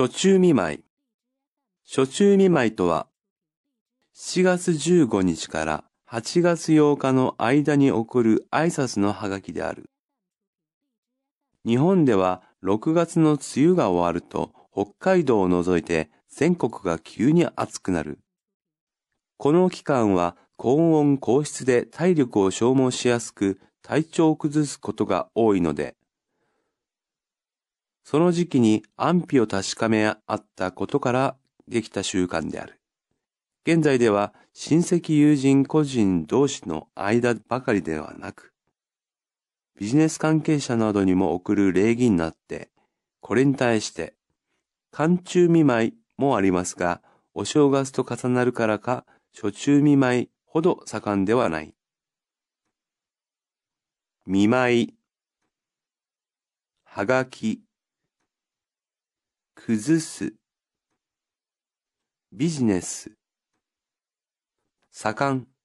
初中見舞い。初中見舞いとは、7月15日から8月8日の間に起こる挨拶のハガキである。日本では6月の梅雨が終わると北海道を除いて全国が急に暑くなる。この期間は高温高湿で体力を消耗しやすく体調を崩すことが多いので、その時期に安否を確かめ合ったことからできた習慣である。現在では親戚友人個人同士の間ばかりではなく、ビジネス関係者などにも送る礼儀になって、これに対して、寒中見舞いもありますが、お正月と重なるからか、初中見舞いほど盛んではない。見舞い、はがき、崩す、ビジネス、盛ん。